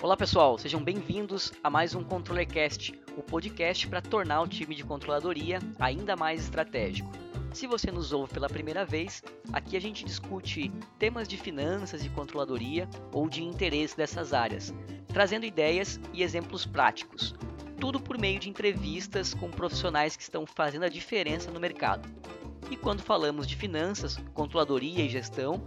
Olá pessoal, sejam bem-vindos a mais um ControllerCast, o podcast para tornar o time de controladoria ainda mais estratégico. Se você nos ouve pela primeira vez, aqui a gente discute temas de finanças e controladoria ou de interesse dessas áreas, trazendo ideias e exemplos práticos. Tudo por meio de entrevistas com profissionais que estão fazendo a diferença no mercado. E quando falamos de finanças, controladoria e gestão,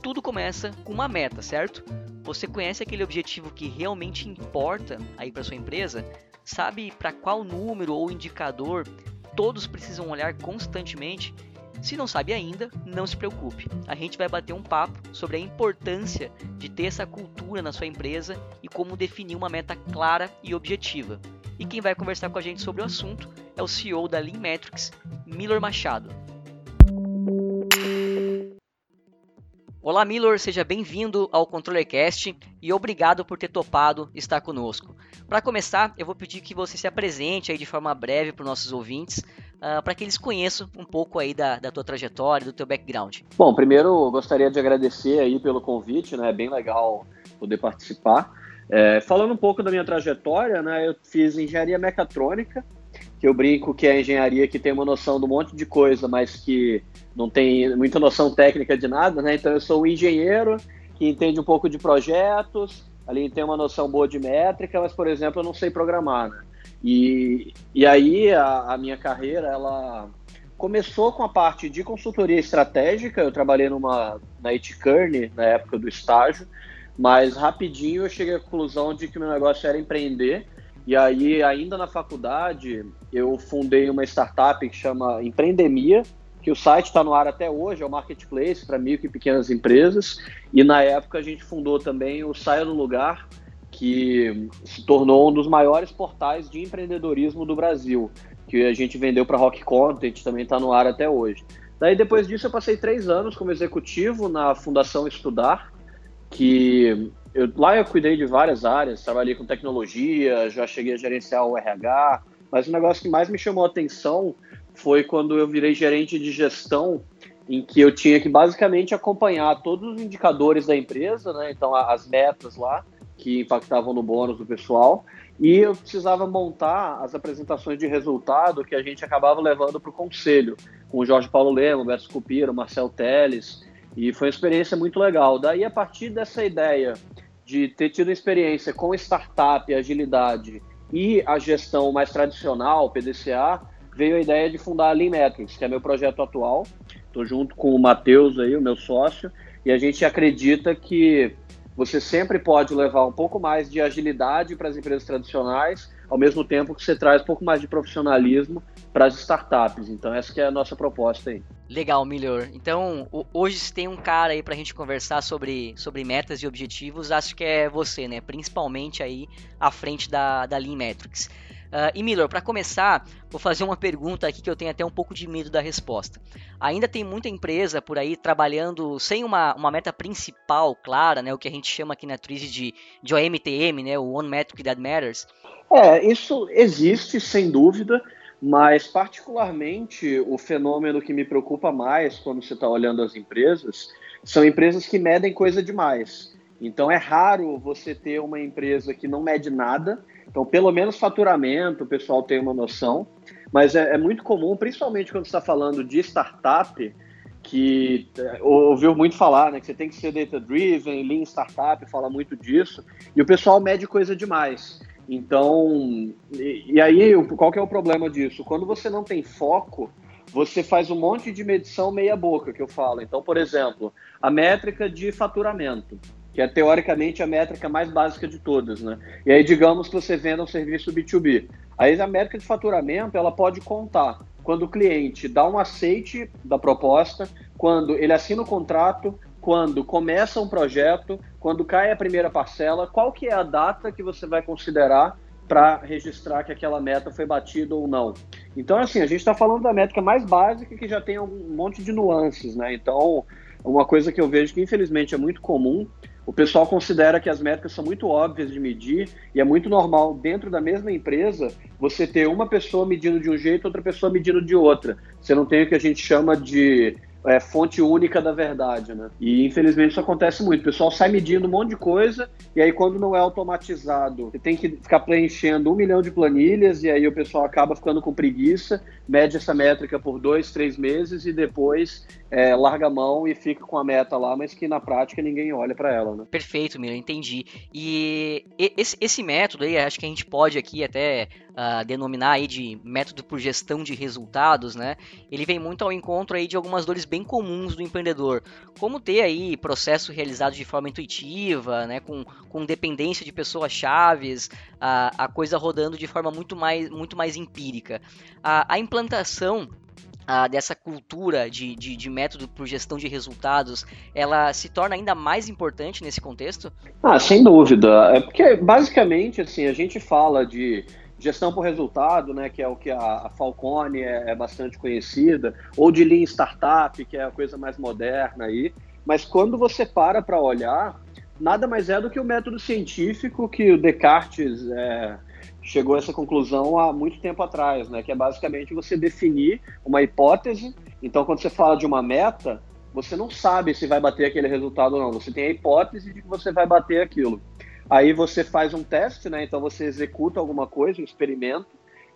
tudo começa com uma meta, certo? Você conhece aquele objetivo que realmente importa aí para sua empresa? Sabe para qual número ou indicador todos precisam olhar constantemente? Se não sabe ainda, não se preocupe. A gente vai bater um papo sobre a importância de ter essa cultura na sua empresa e como definir uma meta clara e objetiva. E quem vai conversar com a gente sobre o assunto é o CEO da Lean Metrics, Miller Machado. Olá, Milor, seja bem-vindo ao ControllerCast e obrigado por ter topado estar conosco. Para começar, eu vou pedir que você se apresente aí de forma breve para os nossos ouvintes, uh, para que eles conheçam um pouco aí da, da tua trajetória, do teu background. Bom, primeiro gostaria de agradecer aí pelo convite, né? É bem legal poder participar. É, falando um pouco da minha trajetória, né? Eu fiz engenharia mecatrônica, que eu brinco que é a engenharia que tem uma noção de um monte de coisa, mas que não tem muita noção técnica de nada, né? Então eu sou um engenheiro que entende um pouco de projetos, ali tem uma noção boa de métrica, mas, por exemplo, eu não sei programar, né? E, e aí a, a minha carreira, ela começou com a parte de consultoria estratégica, eu trabalhei numa, na IT Kearney, na época do estágio, mas rapidinho eu cheguei à conclusão de que o meu negócio era empreender, e aí, ainda na faculdade, eu fundei uma startup que chama Empreendemia, que o site está no ar até hoje, é o marketplace para micro e pequenas empresas. E na época a gente fundou também o Saia do Lugar, que se tornou um dos maiores portais de empreendedorismo do Brasil, que a gente vendeu para Rock Content, também está no ar até hoje. Daí depois disso eu passei três anos como executivo na Fundação Estudar, que eu, lá eu cuidei de várias áreas, trabalhei com tecnologia, já cheguei a gerenciar o RH, mas o negócio que mais me chamou a atenção foi quando eu virei gerente de gestão, em que eu tinha que basicamente acompanhar todos os indicadores da empresa, né? então as metas lá, que impactavam no bônus do pessoal, e eu precisava montar as apresentações de resultado que a gente acabava levando para o conselho, com o Jorge Paulo Lema, Beto Scupira, o Marcel Teles, e foi uma experiência muito legal. Daí, a partir dessa ideia de ter tido experiência com startup, agilidade e a gestão mais tradicional, PDCA, veio a ideia de fundar a Lean Metrics, que é meu projeto atual. Estou junto com o Matheus aí, o meu sócio, e a gente acredita que você sempre pode levar um pouco mais de agilidade para as empresas tradicionais, ao mesmo tempo que você traz um pouco mais de profissionalismo para as startups. Então essa é a nossa proposta aí. Legal, Melhor. Então, hoje se tem um cara aí para a gente conversar sobre, sobre metas e objetivos, acho que é você, né? Principalmente aí à frente da, da Lean Metrics. Uh, e Miller, para começar, vou fazer uma pergunta aqui que eu tenho até um pouco de medo da resposta. Ainda tem muita empresa por aí trabalhando sem uma, uma meta principal clara, né, o que a gente chama aqui na Trise de, de OMTM, né, o One Metric That Matters. É, isso existe sem dúvida, mas particularmente o fenômeno que me preocupa mais quando você está olhando as empresas são empresas que medem coisa demais. Então é raro você ter uma empresa que não mede nada então, pelo menos faturamento, o pessoal tem uma noção, mas é, é muito comum, principalmente quando está falando de startup, que é, ouviu muito falar, né, que você tem que ser data-driven, Lean Startup fala muito disso, e o pessoal mede coisa demais. Então, e, e aí, qual que é o problema disso? Quando você não tem foco, você faz um monte de medição meia boca, que eu falo. Então, por exemplo, a métrica de faturamento que é teoricamente a métrica mais básica de todas, né? E aí digamos que você venda um serviço B2B. Aí a métrica de faturamento, ela pode contar quando o cliente dá um aceite da proposta, quando ele assina o contrato, quando começa um projeto, quando cai a primeira parcela, qual que é a data que você vai considerar para registrar que aquela meta foi batida ou não. Então, assim, a gente está falando da métrica mais básica que já tem um monte de nuances, né? Então, uma coisa que eu vejo que infelizmente é muito comum o pessoal considera que as métricas são muito óbvias de medir e é muito normal dentro da mesma empresa você ter uma pessoa medindo de um jeito, outra pessoa medindo de outra. Você não tem o que a gente chama de é, fonte única da verdade, né? E infelizmente isso acontece muito. O pessoal sai medindo um monte de coisa e aí quando não é automatizado, você tem que ficar preenchendo um milhão de planilhas e aí o pessoal acaba ficando com preguiça, mede essa métrica por dois, três meses e depois é, larga a mão e fica com a meta lá, mas que na prática ninguém olha para ela, né? Perfeito, Mira, entendi. E esse, esse método aí, acho que a gente pode aqui até uh, denominar aí de método por gestão de resultados, né? Ele vem muito ao encontro aí de algumas dores bem comuns do empreendedor, como ter aí processo realizado de forma intuitiva, né? Com, com dependência de pessoas chaves, a, a coisa rodando de forma muito mais, muito mais empírica. A, a implantação dessa cultura de, de, de, método por gestão de resultados, ela se torna ainda mais importante nesse contexto? Ah, sem dúvida. É porque basicamente assim a gente fala de gestão por resultado, né, que é o que a, a Falcone é, é, bastante conhecida, ou de Lean Startup, que é a coisa mais moderna aí. Mas quando você para para olhar, nada mais é do que o método científico que o Descartes é, chegou a essa conclusão há muito tempo atrás, né, que é basicamente você definir uma hipótese. Então, quando você fala de uma meta, você não sabe se vai bater aquele resultado ou não. Você tem a hipótese de que você vai bater aquilo. Aí você faz um teste, né? Então você executa alguma coisa, um experimento,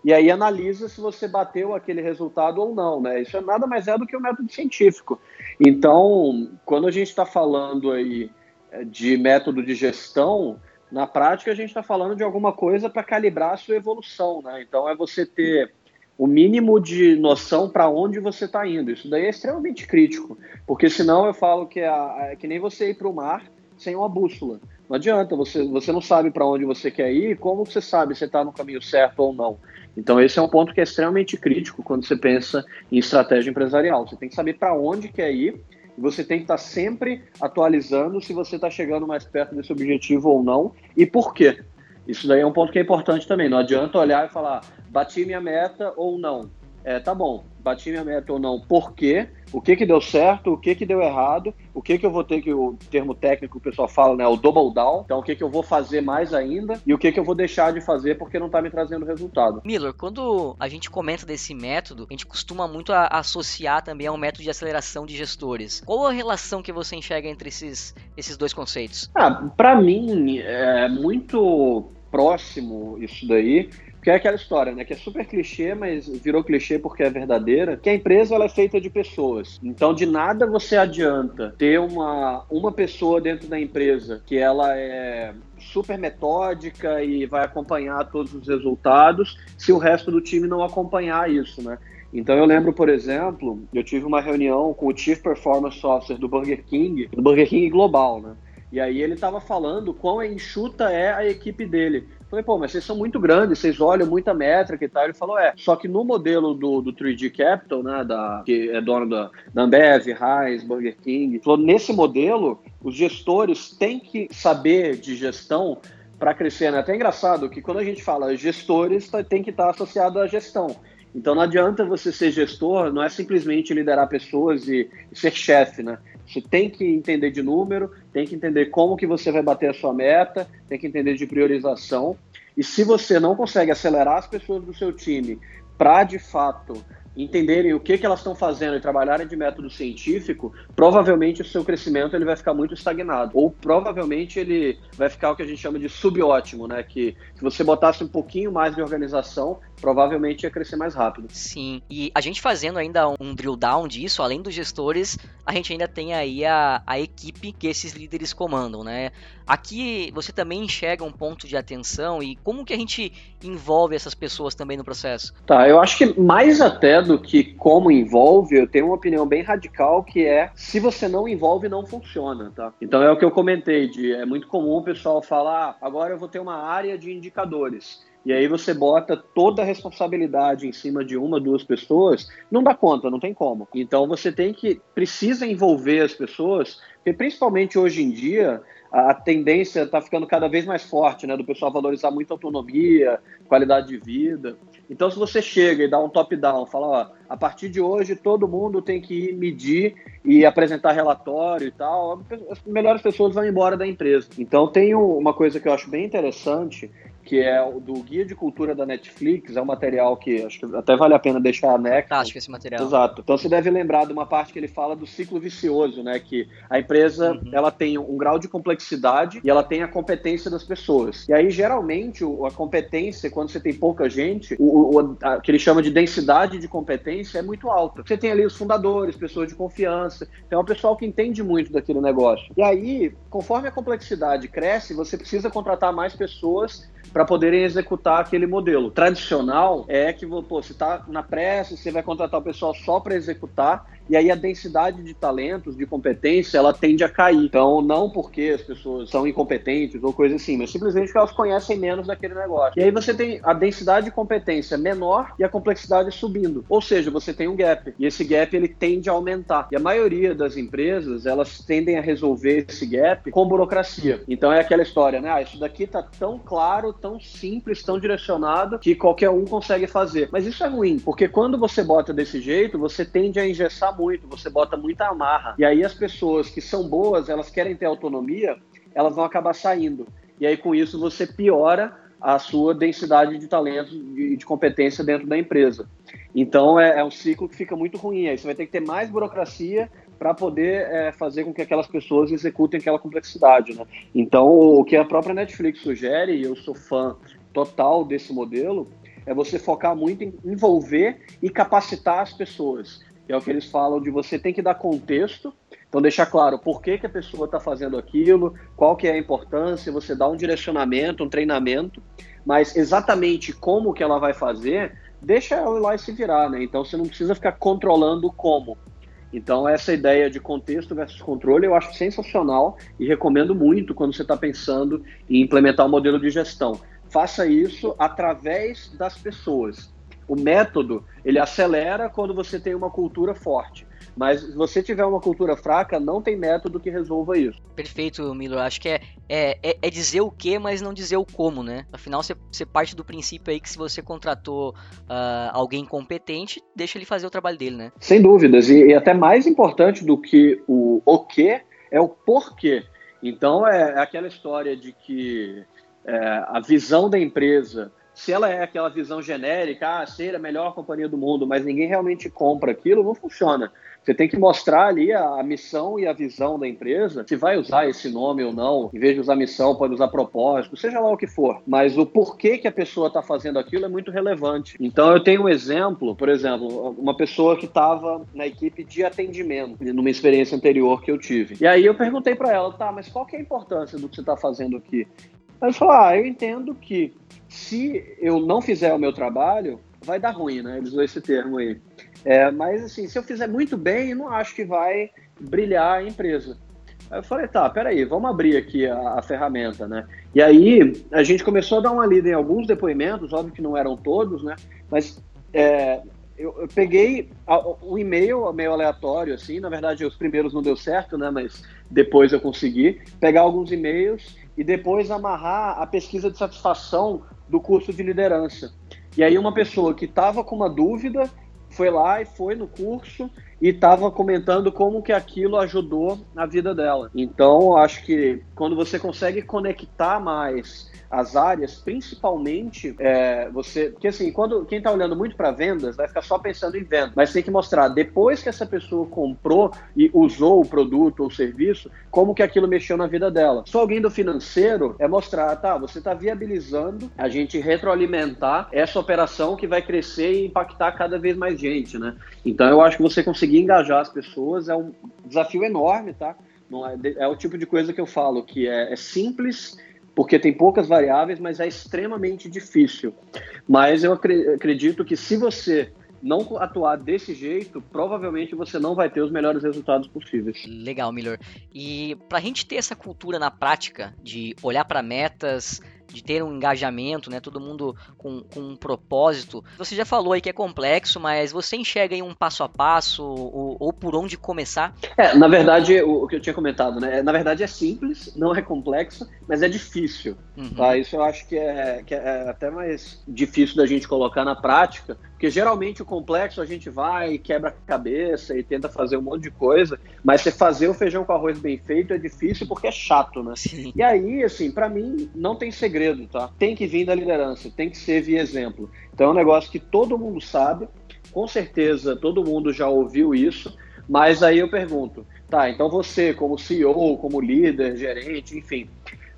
e aí analisa se você bateu aquele resultado ou não, né? Isso é nada mais é do que o um método científico. Então, quando a gente está falando aí eh, de método de gestão, na prática a gente está falando de alguma coisa para calibrar a sua evolução, né? Então é você ter o mínimo de noção para onde você está indo. Isso daí é extremamente crítico, porque senão eu falo que é, é que nem você ir para o mar sem uma bússola. Não adianta, você, você não sabe para onde você quer ir, como você sabe se está no caminho certo ou não? Então, esse é um ponto que é extremamente crítico quando você pensa em estratégia empresarial. Você tem que saber para onde quer ir você tem que estar tá sempre atualizando se você está chegando mais perto desse objetivo ou não e por quê. Isso daí é um ponto que é importante também. Não adianta olhar e falar, bati minha meta ou não. É, tá bom, bati minha meta ou não, por quê? O que que deu certo, o que que deu errado, o que que eu vou ter que, o termo técnico que o pessoal fala, né, o double down, então o que que eu vou fazer mais ainda e o que que eu vou deixar de fazer porque não tá me trazendo resultado. Miller, quando a gente comenta desse método, a gente costuma muito a, associar também ao método de aceleração de gestores. Qual a relação que você enxerga entre esses, esses dois conceitos? Ah, para mim, é muito próximo isso daí, que é aquela história, né? Que é super clichê, mas virou clichê porque é verdadeira. Que a empresa ela é feita de pessoas. Então, de nada você adianta ter uma, uma pessoa dentro da empresa que ela é super metódica e vai acompanhar todos os resultados se o resto do time não acompanhar isso, né? Então eu lembro, por exemplo, eu tive uma reunião com o Chief Performance Officer do Burger King, do Burger King Global, né? E aí ele estava falando quão enxuta é a equipe dele. Falei, pô, mas vocês são muito grandes, vocês olham muita métrica e tal. Ele falou, é. Só que no modelo do, do 3G Capital, né, da, que é dono da, da Ambev, Heinz, Burger King, falou, nesse modelo, os gestores têm que saber de gestão para crescer. Né? É até engraçado que quando a gente fala gestores, tá, tem que estar associado à gestão. Então não adianta você ser gestor, não é simplesmente liderar pessoas e, e ser chefe, né? Você tem que entender de número, tem que entender como que você vai bater a sua meta, tem que entender de priorização. E se você não consegue acelerar as pessoas do seu time para de fato entenderem o que, que elas estão fazendo e trabalharem de método científico, provavelmente o seu crescimento ele vai ficar muito estagnado. Ou provavelmente ele vai ficar o que a gente chama de subótimo, né? Que se você botasse um pouquinho mais de organização, provavelmente ia crescer mais rápido. Sim, e a gente fazendo ainda um drill down disso, além dos gestores, a gente ainda tem aí a, a equipe que esses líderes comandam, né? Aqui você também enxerga um ponto de atenção e como que a gente envolve essas pessoas também no processo? Tá, eu acho que mais até do que como envolve, eu tenho uma opinião bem radical que é se você não envolve, não funciona, tá? Então é o que eu comentei, de, é muito comum o pessoal falar, ah, agora eu vou ter uma área de indicadores. E aí você bota toda a responsabilidade em cima de uma, duas pessoas, não dá conta, não tem como. Então você tem que, precisa envolver as pessoas, porque principalmente hoje em dia, a tendência está ficando cada vez mais forte, né? Do pessoal valorizar muito autonomia, qualidade de vida. Então, se você chega e dá um top-down, fala, ó, a partir de hoje todo mundo tem que ir medir e apresentar relatório e tal, as melhores pessoas vão embora da empresa. Então, tem uma coisa que eu acho bem interessante, que é o do Guia de Cultura da Netflix, é um material que acho que até vale a pena deixar anexo. Fantástico esse material. Exato. Então você deve lembrar de uma parte que ele fala do ciclo vicioso, né? Que a empresa uhum. ela tem um grau de complexidade e ela tem a competência das pessoas. E aí, geralmente, a competência, quando você tem pouca gente, o, o a, que ele chama de densidade de competência é muito alta. Você tem ali os fundadores, pessoas de confiança, então é um pessoal que entende muito daquele negócio. E aí, conforme a complexidade cresce, você precisa contratar mais pessoas para poderem executar aquele modelo. Tradicional é que pô, você está na pressa, você vai contratar o pessoal só para executar e aí a densidade de talentos, de competência, ela tende a cair. Então, não porque as pessoas são incompetentes ou coisa assim, mas simplesmente porque elas conhecem menos daquele negócio. E aí você tem a densidade de competência menor e a complexidade subindo. Ou seja, você tem um gap. E esse gap ele tende a aumentar. E a maioria das empresas, elas tendem a resolver esse gap com burocracia. Então é aquela história, né? Ah, isso daqui tá tão claro, tão simples, tão direcionado que qualquer um consegue fazer. Mas isso é ruim, porque quando você bota desse jeito, você tende a engessar muito, você bota muita amarra. E aí as pessoas que são boas, elas querem ter autonomia, elas vão acabar saindo. E aí com isso você piora a sua densidade de talentos e de competência dentro da empresa. Então é, é, um ciclo que fica muito ruim. Aí você vai ter que ter mais burocracia para poder é, fazer com que aquelas pessoas executem aquela complexidade. Né? Então o que a própria Netflix sugere, e eu sou fã total desse modelo, é você focar muito em envolver e capacitar as pessoas é o que eles falam de você tem que dar contexto, então deixar claro por que, que a pessoa está fazendo aquilo, qual que é a importância, você dá um direcionamento, um treinamento, mas exatamente como que ela vai fazer, deixa ela lá e se virar, né? Então você não precisa ficar controlando como. Então essa ideia de contexto versus controle eu acho sensacional e recomendo muito quando você está pensando em implementar um modelo de gestão. Faça isso através das pessoas o método ele acelera quando você tem uma cultura forte. Mas se você tiver uma cultura fraca, não tem método que resolva isso. Perfeito, Miller. Acho que é, é, é, é dizer o que, mas não dizer o como, né? Afinal, você, você parte do princípio aí que se você contratou uh, alguém competente, deixa ele fazer o trabalho dele, né? Sem dúvidas. E, e até mais importante do que o o que é o porquê. Então, é, é aquela história de que é, a visão da empresa se ela é aquela visão genérica, ah, ser a melhor companhia do mundo, mas ninguém realmente compra aquilo, não funciona. Você tem que mostrar ali a, a, missão e a visão da empresa, se vai usar esse nome ou não. Em vez de usar missão, pode usar propósito, seja lá o que for. Mas o porquê que a pessoa está fazendo aquilo é muito relevante. Então eu tenho um exemplo, por exemplo, uma pessoa que estava na equipe de atendimento, numa experiência anterior que eu tive. E aí eu perguntei para ela, tá, mas qual que é a importância do que você está fazendo aqui? Ela falou, ah, eu entendo que se eu não fizer o meu trabalho, vai dar ruim, né? Eles usam esse termo aí. É, mas, assim, se eu fizer muito bem, não acho que vai brilhar a empresa. Aí eu falei, tá, peraí, vamos abrir aqui a, a, ferramenta, né? E aí a gente começou a dar uma lida em alguns depoimentos, óbvio que não eram todos, né? Mas é, eu, eu, peguei o e-mail, meio aleatório, assim, na verdade os primeiros não deu certo, né? Mas depois eu consegui pegar alguns e-mails e depois amarrar a pesquisa de satisfação do curso de liderança. E aí uma pessoa que estava com uma dúvida foi lá e foi no curso e estava comentando como que aquilo ajudou na vida dela. Então, acho que quando você consegue conectar mais as áreas, principalmente é, você. Porque assim, quando quem está olhando muito para vendas vai ficar só pensando em venda, mas tem que mostrar depois que essa pessoa comprou e usou o produto ou serviço, como que aquilo mexeu na vida dela. Só alguém do financeiro é mostrar, tá, você está viabilizando a gente retroalimentar essa operação que vai crescer e impactar cada vez mais gente, né? Então eu acho que você conseguir engajar as pessoas é um desafio enorme, tá? É, é, o tipo de coisa que eu falo, que é, é simples porque tem poucas variáveis, mas é extremamente difícil. Mas eu acredito que se você não atuar desse jeito, provavelmente você não vai ter os melhores resultados possíveis. Legal, Miller. E para a gente ter essa cultura na prática de olhar para metas, de ter um engajamento, né? Todo mundo com, com um propósito. Você já falou aí que é complexo, mas você enxerga aí um passo a passo ou, ou por onde começar? É, na verdade, o, o, que eu tinha comentado, né? Na verdade é simples, não é complexo, mas é difícil. Uhum. Tá? Isso eu acho que é, que é até mais difícil da gente colocar na prática, Porque geralmente o complexo a gente vai, quebra a cabeça e tenta fazer um monte de coisa, mas você fazer o feijão com arroz bem feito é difícil porque é chato, né? Sim. E aí, assim, para mim não tem segredo, tá? Tem que vir da liderança, tem que ser via exemplo. Então é um negócio que todo mundo sabe, com certeza todo mundo já ouviu isso, mas aí eu pergunto, tá, então você como CEO, como líder, gerente, enfim,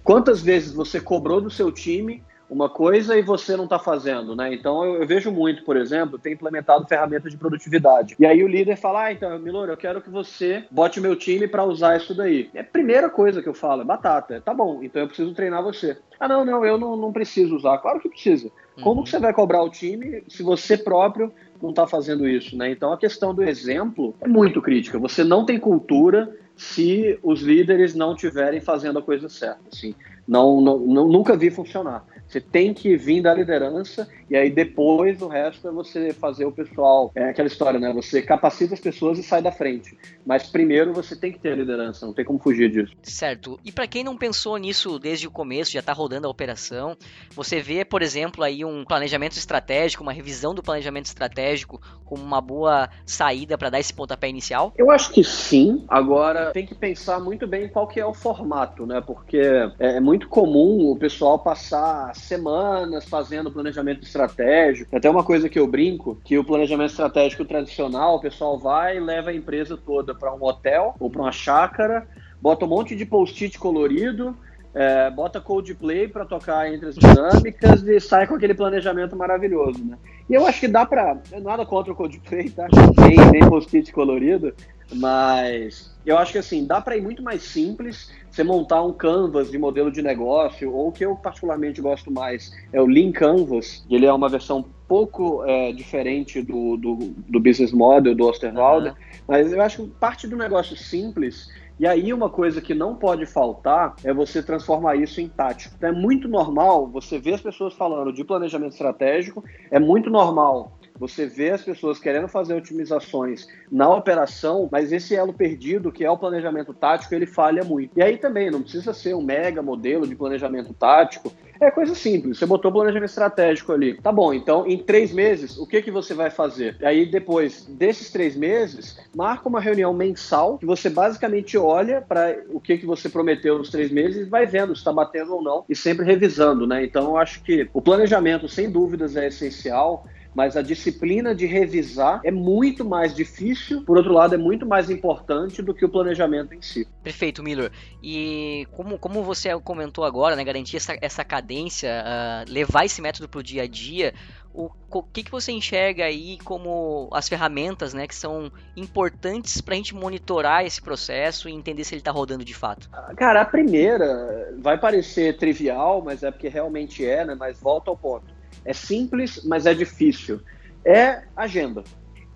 quantas vezes você cobrou do seu time uma coisa e você não está fazendo, né? Então eu, eu, vejo muito, por exemplo, ter implementado ferramentas de produtividade. E aí o líder fala: ah, então, Milor, eu quero que você bote meu time para usar isso daí. É a primeira coisa que eu falo, é batata. Tá bom, então eu preciso treinar você. Ah, não, não, eu não, não preciso usar. Claro que precisa. Como uhum. que você vai cobrar o time se você próprio não está fazendo isso, né? Então a questão do exemplo é muito crítica. Você não tem cultura se os líderes não estiverem fazendo a coisa certa. Assim, não, não, não, nunca vi funcionar. Você tem que vir da liderança e aí depois o resto é você fazer o pessoal. É aquela história, né? Você capacita as pessoas e sai da frente. Mas primeiro você tem que ter a liderança, não tem como fugir disso. Certo. E para quem não pensou nisso desde o começo, já está rodando a operação, você vê, por exemplo, aí um planejamento estratégico, uma revisão do planejamento estratégico como uma boa saída para dar esse pontapé inicial? Eu acho que sim. Agora tem que pensar muito bem qual que é o formato, né? Porque é muito comum o pessoal passar semanas fazendo planejamento estratégico. Até uma coisa que eu brinco, que o planejamento estratégico tradicional, o pessoal vai e leva a empresa toda para um hotel ou para uma chácara, bota um monte de post-it colorido, é, bota Coldplay para tocar entre as dinâmicas e sai com aquele planejamento maravilhoso, né? E eu acho que dá para nada contra o Coldplay, tá? Nem, nem post-it colorido, mas eu acho que assim, dá para ir muito mais simples, você montar um canvas de modelo de negócio, ou o que eu particularmente gosto mais é o Lean Canvas, ele é uma versão pouco é, diferente do, do, do, business model do Osterwalder, uhum. mas eu acho que parte do negócio simples e aí uma coisa que não pode faltar é você transformar isso em tático. Então, é muito normal você ver as pessoas falando de planejamento estratégico, é muito normal você vê as pessoas querendo fazer otimizações na operação, mas esse elo perdido, que é o planejamento tático, ele falha muito. E aí também, não precisa ser um mega modelo de planejamento tático, é coisa simples. Você botou planejamento estratégico ali. Tá bom, então em três meses, o que, que você vai fazer? E aí depois desses três meses, marca uma reunião mensal que você basicamente olha para o que, que você prometeu nos três meses e vai vendo se está batendo ou não e sempre revisando, né? Então eu acho que o planejamento, sem dúvidas, é essencial mas a disciplina de revisar é muito mais difícil, por outro lado, é muito mais importante do que o planejamento em si. Perfeito, Miller. E como, como você comentou agora, né, garantir essa, essa cadência, uh, levar esse método para o dia a dia, o, o que, que você enxerga aí como as ferramentas né, que são importantes para a gente monitorar esse processo e entender se ele está rodando de fato? Cara, a primeira vai parecer trivial, mas é porque realmente é, né? Mas volta ao ponto é simples, mas é difícil. É agenda.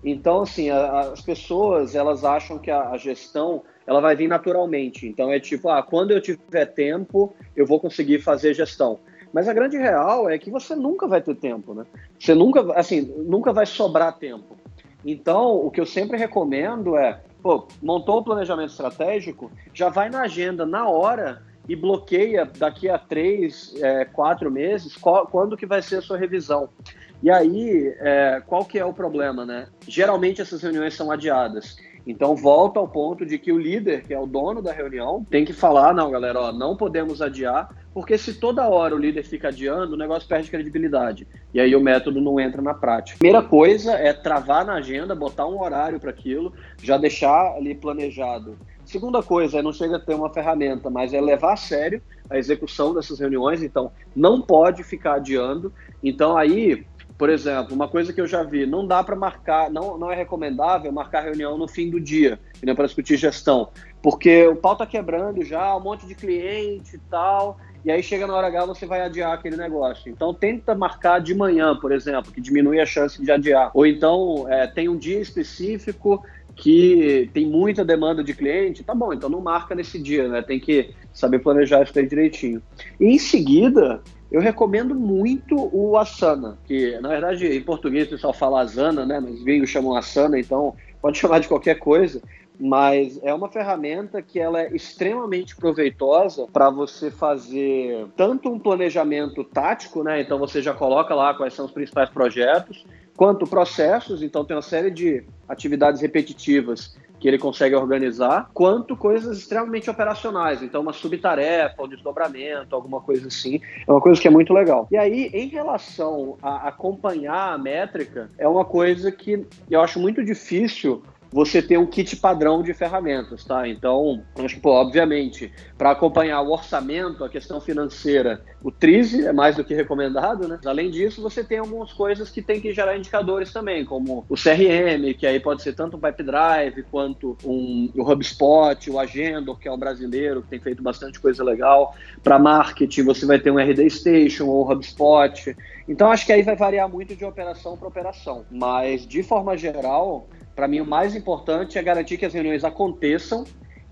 Então, assim, a, as pessoas, elas acham que a, a, gestão, ela vai vir naturalmente. Então, é tipo, ah, quando eu tiver tempo, eu vou conseguir fazer gestão. Mas a grande real é que você nunca vai ter tempo, né? Você nunca, assim, nunca vai sobrar tempo. Então, o que eu sempre recomendo é, pô, montou o planejamento estratégico, já vai na agenda na hora e bloqueia daqui a três, é, quatro meses qual, quando que vai ser a sua revisão. E aí, é, qual que é o problema, né? Geralmente essas reuniões são adiadas. Então volta ao ponto de que o líder, que é o dono da reunião, tem que falar, não, galera, ó, não podemos adiar, porque se toda hora o líder fica adiando, o negócio perde credibilidade. E aí o método não entra na prática. Primeira coisa é travar na agenda, botar um horário para aquilo, já deixar ali planejado Segunda coisa, não chega a ter uma ferramenta, mas é levar a sério a execução dessas reuniões, então não pode ficar adiando. Então aí, por exemplo, uma coisa que eu já vi, não dá para marcar, não, não é recomendável marcar reunião no fim do dia, né, para discutir gestão, porque o pau tá quebrando já, um monte de cliente e tal, e aí chega na hora H você vai adiar aquele negócio. Então tenta marcar de manhã, por exemplo, que diminui a chance de adiar. Ou então é, tem um dia específico que tem muita demanda de cliente, tá bom, então não marca nesse dia, né? Tem que saber planejar isso aí direitinho. E em seguida, eu recomendo muito o Asana, que na verdade em português o pessoal fala Asana, né? Mas gringos chamam Asana, então pode chamar de qualquer coisa. Mas é uma ferramenta que ela é extremamente proveitosa para você fazer tanto um planejamento tático, né? Então você já coloca lá quais são os principais projetos, quanto processos, então tem uma série de atividades repetitivas que ele consegue organizar, quanto coisas extremamente operacionais. Então, uma subtarefa, um desdobramento, alguma coisa assim. É uma coisa que é muito legal. E aí, em relação a acompanhar a métrica, é uma coisa que eu acho muito difícil você ter um kit padrão de ferramentas, tá? Então, acho que, pô, obviamente, para acompanhar o orçamento, a questão financeira, o TRISE é mais do que recomendado, né? Além disso, você tem algumas coisas que tem que gerar indicadores também, como o CRM, que aí pode ser tanto o Pipedrive quanto um, o HubSpot, o Agenda, que é o brasileiro, que tem feito bastante coisa legal. Para marketing, você vai ter um RD Station ou HubSpot. Então, acho que aí vai variar muito de operação para operação. Mas, de forma geral, para mim, o mais importante é garantir que as reuniões aconteçam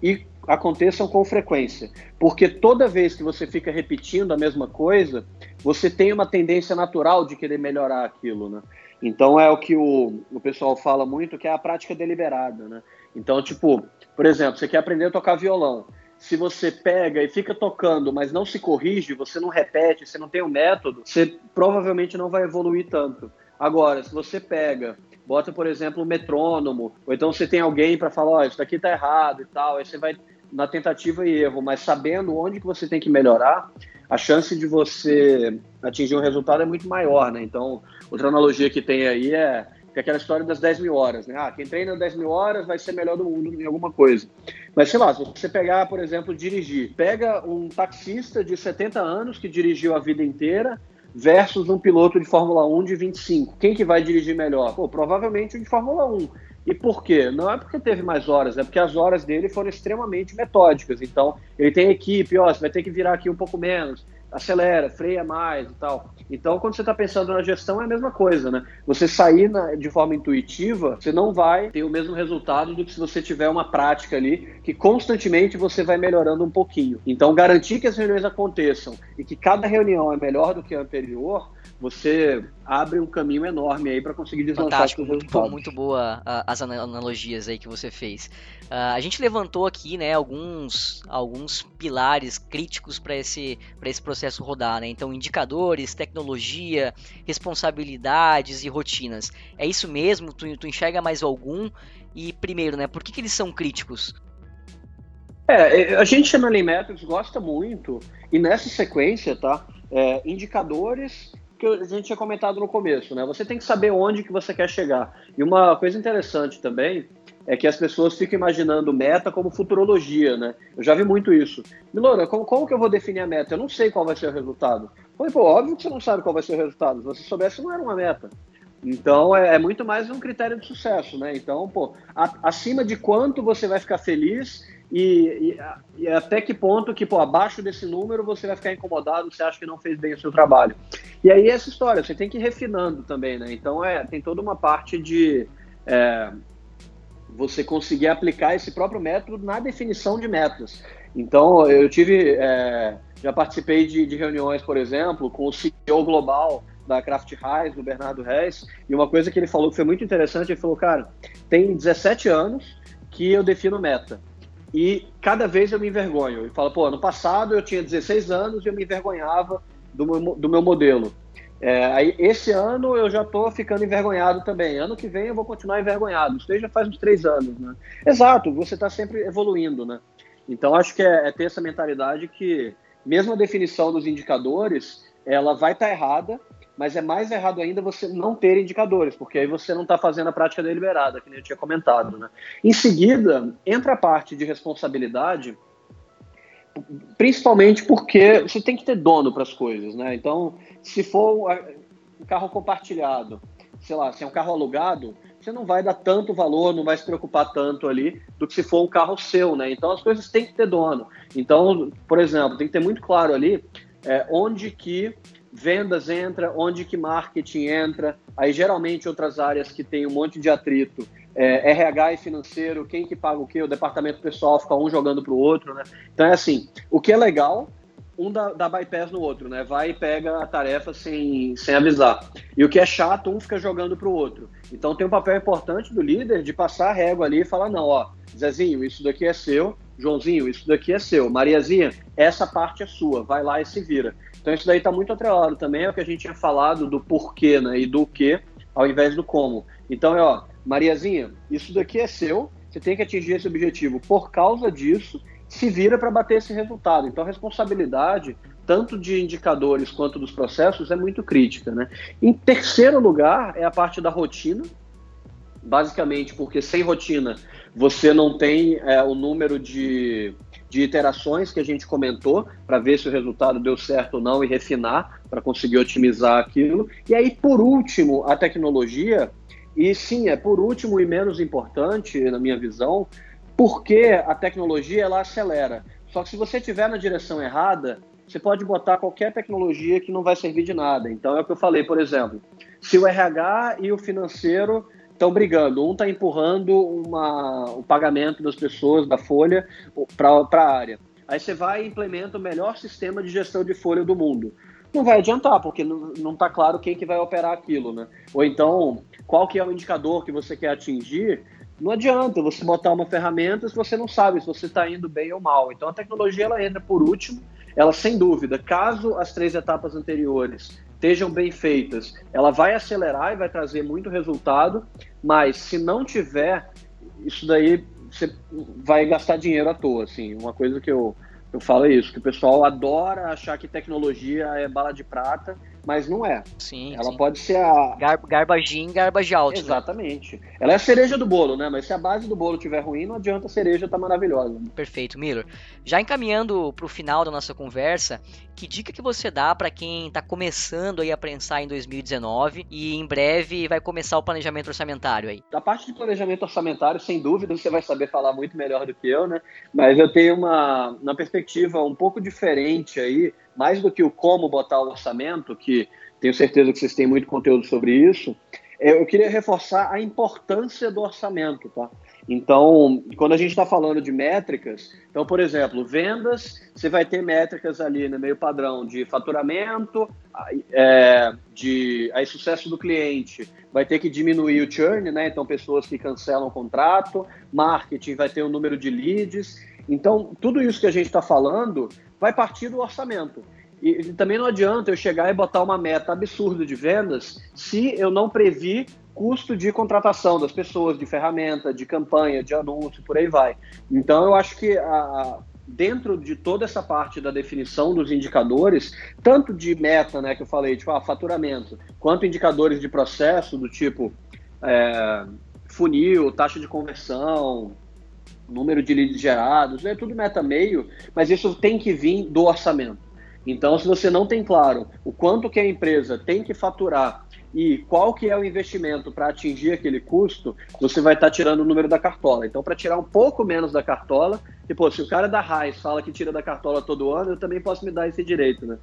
e aconteçam com frequência. Porque toda vez que você fica repetindo a mesma coisa, você tem uma tendência natural de querer melhorar aquilo, né? Então é o que o, o pessoal fala muito, que é a prática deliberada, né? Então, tipo, por exemplo, você quer aprender a tocar violão. Se você pega e fica tocando, mas não se corrige, você não repete, você não tem um método, você provavelmente não vai evoluir tanto. Agora, se você pega bota, por exemplo, um metrônomo, ou então você tem alguém para falar, ó, oh, isso daqui tá errado e tal, aí você vai na tentativa e erro, mas sabendo onde que você tem que melhorar, a chance de você atingir um resultado é muito maior, né? Então, outra analogia que tem aí é, é aquela história das 10 mil horas, né? Ah, quem treina 10 mil horas vai ser melhor do mundo em alguma coisa. Mas, sei lá, se você pegar, por exemplo, dirigir, pega um taxista de 70 anos que dirigiu a vida inteira, versus um piloto de Fórmula 1 de 25. Quem que vai dirigir melhor? Pô, provavelmente o de Fórmula 1. E por quê? Não é porque teve mais horas, é porque as horas dele foram extremamente metódicas. Então, ele tem equipe, ó, você vai ter que virar aqui um pouco menos, acelera, freia mais e tal. Então, quando você está pensando na gestão, é a mesma coisa, né? Você sair na, de forma intuitiva, você não vai ter o mesmo resultado do que se você tiver uma prática ali que constantemente você vai melhorando um pouquinho. Então, garantir que as reuniões aconteçam e que cada reunião é melhor do que a anterior, você abre um caminho enorme aí para conseguir deslanchar Fantástico, muito, muito boa as analogias aí que você fez. Uh, a gente levantou aqui, né, alguns, alguns pilares críticos para esse, esse processo rodar, né? Então, indicadores, tecnologia, responsabilidades e rotinas. É isso mesmo? Tu, tu enxerga mais algum? E primeiro, né, por que, que eles são críticos? É, a gente na Metrics gosta muito, e nessa sequência, tá? É, indicadores que a gente tinha comentado no começo, né? Você tem que saber onde que você quer chegar. E uma coisa interessante também é que as pessoas ficam imaginando meta como futurologia, né? Eu já vi muito isso. Milora, como, como que eu vou definir a meta? Eu não sei qual vai ser o resultado. Falei, pô, óbvio que você não sabe qual vai ser o resultado. Se você soubesse, não era uma meta. Então, é, é muito mais um critério de sucesso, né? Então, pô, a, acima de quanto você vai ficar feliz e, e, e, até que ponto que, pô, abaixo desse número você vai ficar incomodado, você acha que não fez bem o seu trabalho. E aí essa história, você tem que ir refinando também, né? Então é, tem toda uma parte de é, você conseguir aplicar esse próprio método na definição de metas. Então eu tive, é, já participei de, de, reuniões, por exemplo, com o CEO global da Craft Reis, do Bernardo Reis, e uma coisa que ele falou que foi muito interessante, ele falou, cara, tem 17 anos que eu defino meta e cada vez eu me envergonho. Ele fala, pô, no passado eu tinha 16 anos e eu me envergonhava do meu, do meu modelo. É, aí, esse ano eu já estou ficando envergonhado também. Ano que vem eu vou continuar envergonhado. Isso já faz uns três anos, né? Exato, você está sempre evoluindo, né? Então acho que é, é, ter essa mentalidade que, mesmo a definição dos indicadores, ela vai estar tá errada, mas é mais errado ainda você não ter indicadores, porque aí você não está fazendo a prática deliberada, que nem eu tinha comentado. Né? Em seguida, entra a parte de responsabilidade, principalmente porque você tem que ter dono para as coisas. Né? Então, se for um carro compartilhado, sei lá, se é um carro alugado, você não vai dar tanto valor, não vai se preocupar tanto ali do que se for um carro seu, né? Então as coisas têm que ter dono. Então, por exemplo, tem que ter muito claro ali é, onde que vendas entra, onde que marketing entra, aí geralmente outras áreas que tem um monte de atrito, é, RH e financeiro, quem que paga o quê, o departamento pessoal fica um jogando para o outro, né? Então é assim, o que é legal, um dá, dá bypass no outro, né? Vai e pega a tarefa sem, sem avisar. E o que é chato, um fica jogando para o outro. Então tem um papel importante do líder de passar a régua ali e falar, não, ó, Zezinho, isso daqui é seu, Joãozinho, isso daqui é seu, Mariazinha, essa parte é sua, vai lá e se vira. Então isso daí está muito atrelado também ao que a gente tinha falado do porquê né, e do que ao invés do como. Então é, ó, Mariazinha, isso daqui é seu, você tem que atingir esse objetivo por causa disso, se vira para bater esse resultado. Então a responsabilidade, tanto de indicadores quanto dos processos, é muito crítica. Né? Em terceiro lugar, é a parte da rotina, basicamente porque sem rotina você não tem é, o número de, de iterações que a gente comentou para ver se o resultado deu certo ou não e refinar para conseguir otimizar aquilo. E aí, por último, a tecnologia, e sim, é por último e menos importante, na minha visão, porque a tecnologia ela acelera. Só que se você estiver na direção errada, você pode botar qualquer tecnologia que não vai servir de nada. Então é o que eu falei, por exemplo, se o RH e o financeiro estão brigando, um está empurrando uma, o pagamento das pessoas da folha para a área. Aí você vai e implementa o melhor sistema de gestão de folha do mundo. Não vai adiantar, porque não está claro quem que vai operar aquilo, né? Ou então, qual que é o indicador que você quer atingir, não adianta você botar uma ferramenta se você não sabe se você está indo bem ou mal. Então a tecnologia ela entra por último, ela sem dúvida, caso as três etapas anteriores estejam bem feitas, ela vai acelerar e vai trazer muito resultado, mas se não tiver, isso daí você vai gastar dinheiro à toa, assim. Uma coisa que eu, eu falo é isso, que o pessoal adora achar que tecnologia é bala de prata mas não é. Sim. Ela sim. pode ser a. Gar garbage in, garbage out. Né? Exatamente. Né? Ela é a cereja do bolo, né? Mas se a base do bolo estiver ruim, não adianta a cereja estar tá maravilhosa. Perfeito, Miller. Já encaminhando para o final da nossa conversa, que dica que você dá para quem está começando aí a pensar em 2019 e em breve vai começar o planejamento orçamentário aí? Da parte de planejamento orçamentário, sem dúvida, você vai saber falar muito melhor do que eu, né? Mas eu tenho uma, uma perspectiva um pouco diferente aí mais do que o como botar o orçamento, que tenho certeza que vocês têm muito conteúdo sobre isso, é, eu queria reforçar a importância do orçamento, tá? Então, quando a gente está falando de métricas, então, por exemplo, vendas, você vai ter métricas ali no meio padrão de faturamento, é, de aí, sucesso do cliente, vai ter que diminuir o churn, né? Então, pessoas que cancelam o contrato, marketing vai ter o número de leads. Então, tudo isso que a gente está falando vai partir do orçamento. E, também não adianta eu chegar e botar uma meta absurda de vendas se eu não previ custo de contratação das pessoas, de ferramenta, de campanha, de anúncio, por aí vai. Então eu acho que a, dentro de toda essa parte da definição dos indicadores, tanto de meta, né, que eu falei, tipo, ah, faturamento, quanto indicadores de processo do tipo é, funil, taxa de conversão, número de leads gerados, é tudo meta meio, mas isso tem que vir do orçamento. Então, se você não tem claro o quanto que a empresa tem que faturar e qual que é o investimento para atingir aquele custo, você vai estar tá tirando o número da cartola. Então, para tirar um pouco menos da cartola, e, pô, se o cara da Raiz fala que tira da cartola todo ano, eu também posso me dar esse direito, né?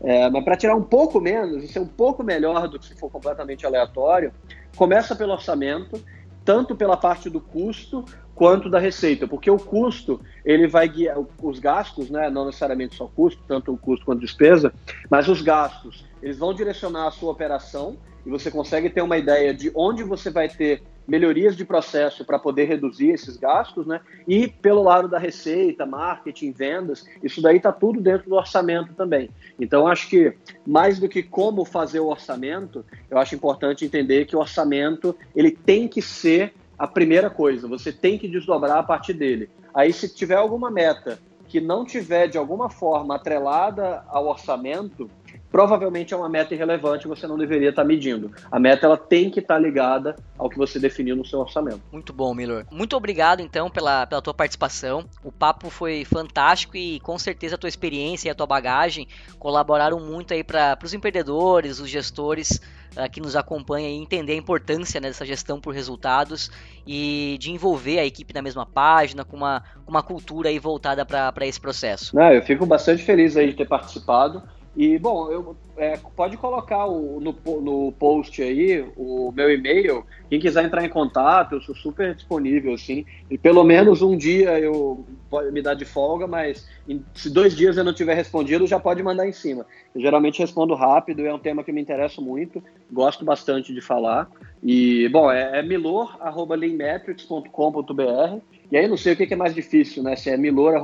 É, mas para tirar um pouco menos e ser um pouco melhor do que se for completamente aleatório, começa pelo orçamento, tanto pela parte do custo quanto da receita, porque o custo ele vai guiar os gastos, né, não necessariamente só custo, tanto o custo quanto despesa, mas os gastos eles vão direcionar a sua operação e você consegue ter uma ideia de onde você vai ter melhorias de processo para poder reduzir esses gastos, né? E pelo lado da receita, marketing, vendas, isso daí está tudo dentro do orçamento também. Então acho que mais do que como fazer o orçamento, eu acho importante entender que o orçamento ele tem que ser a primeira coisa, você tem que desdobrar a partir dele. Aí, se tiver alguma meta que não tiver de alguma forma atrelada ao orçamento, provavelmente é uma meta irrelevante, você não deveria estar medindo. A meta ela tem que estar ligada ao que você definiu no seu orçamento. Muito bom, Miller. Muito obrigado então pela, pela tua participação. O papo foi fantástico e com certeza a tua experiência e a tua bagagem colaboraram muito aí para os empreendedores, os gestores uh, que nos acompanham e entender a importância né, dessa gestão por resultados e de envolver a equipe na mesma página, com uma, uma cultura aí voltada para esse processo. Não, eu fico bastante feliz aí de ter participado. E, bom, eu, é, pode colocar o, no, no post aí o meu e-mail. Quem quiser entrar em contato, eu sou super disponível, assim. E pelo menos um dia eu pode me dar de folga, mas em, se dois dias eu não tiver respondido, já pode mandar em cima. Eu geralmente respondo rápido, é um tema que me interessa muito, gosto bastante de falar. E, bom, é, é milor.leanmetrics.com.br. E aí não sei o que é mais difícil, né? Se é milor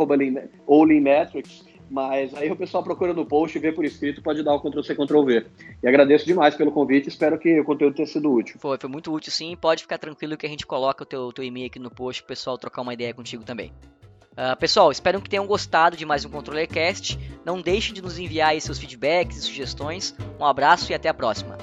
ou leanmetrics mas aí o pessoal procura no post vê por escrito, pode dar o Ctrl-C, Ctrl-V. E agradeço demais pelo convite, espero que o conteúdo tenha sido útil. Foi, foi muito útil sim, pode ficar tranquilo que a gente coloca o teu, teu e-mail aqui no post, o pessoal trocar uma ideia contigo também. Uh, pessoal, espero que tenham gostado de mais um ControllerCast. Não deixe de nos enviar seus feedbacks e sugestões. Um abraço e até a próxima.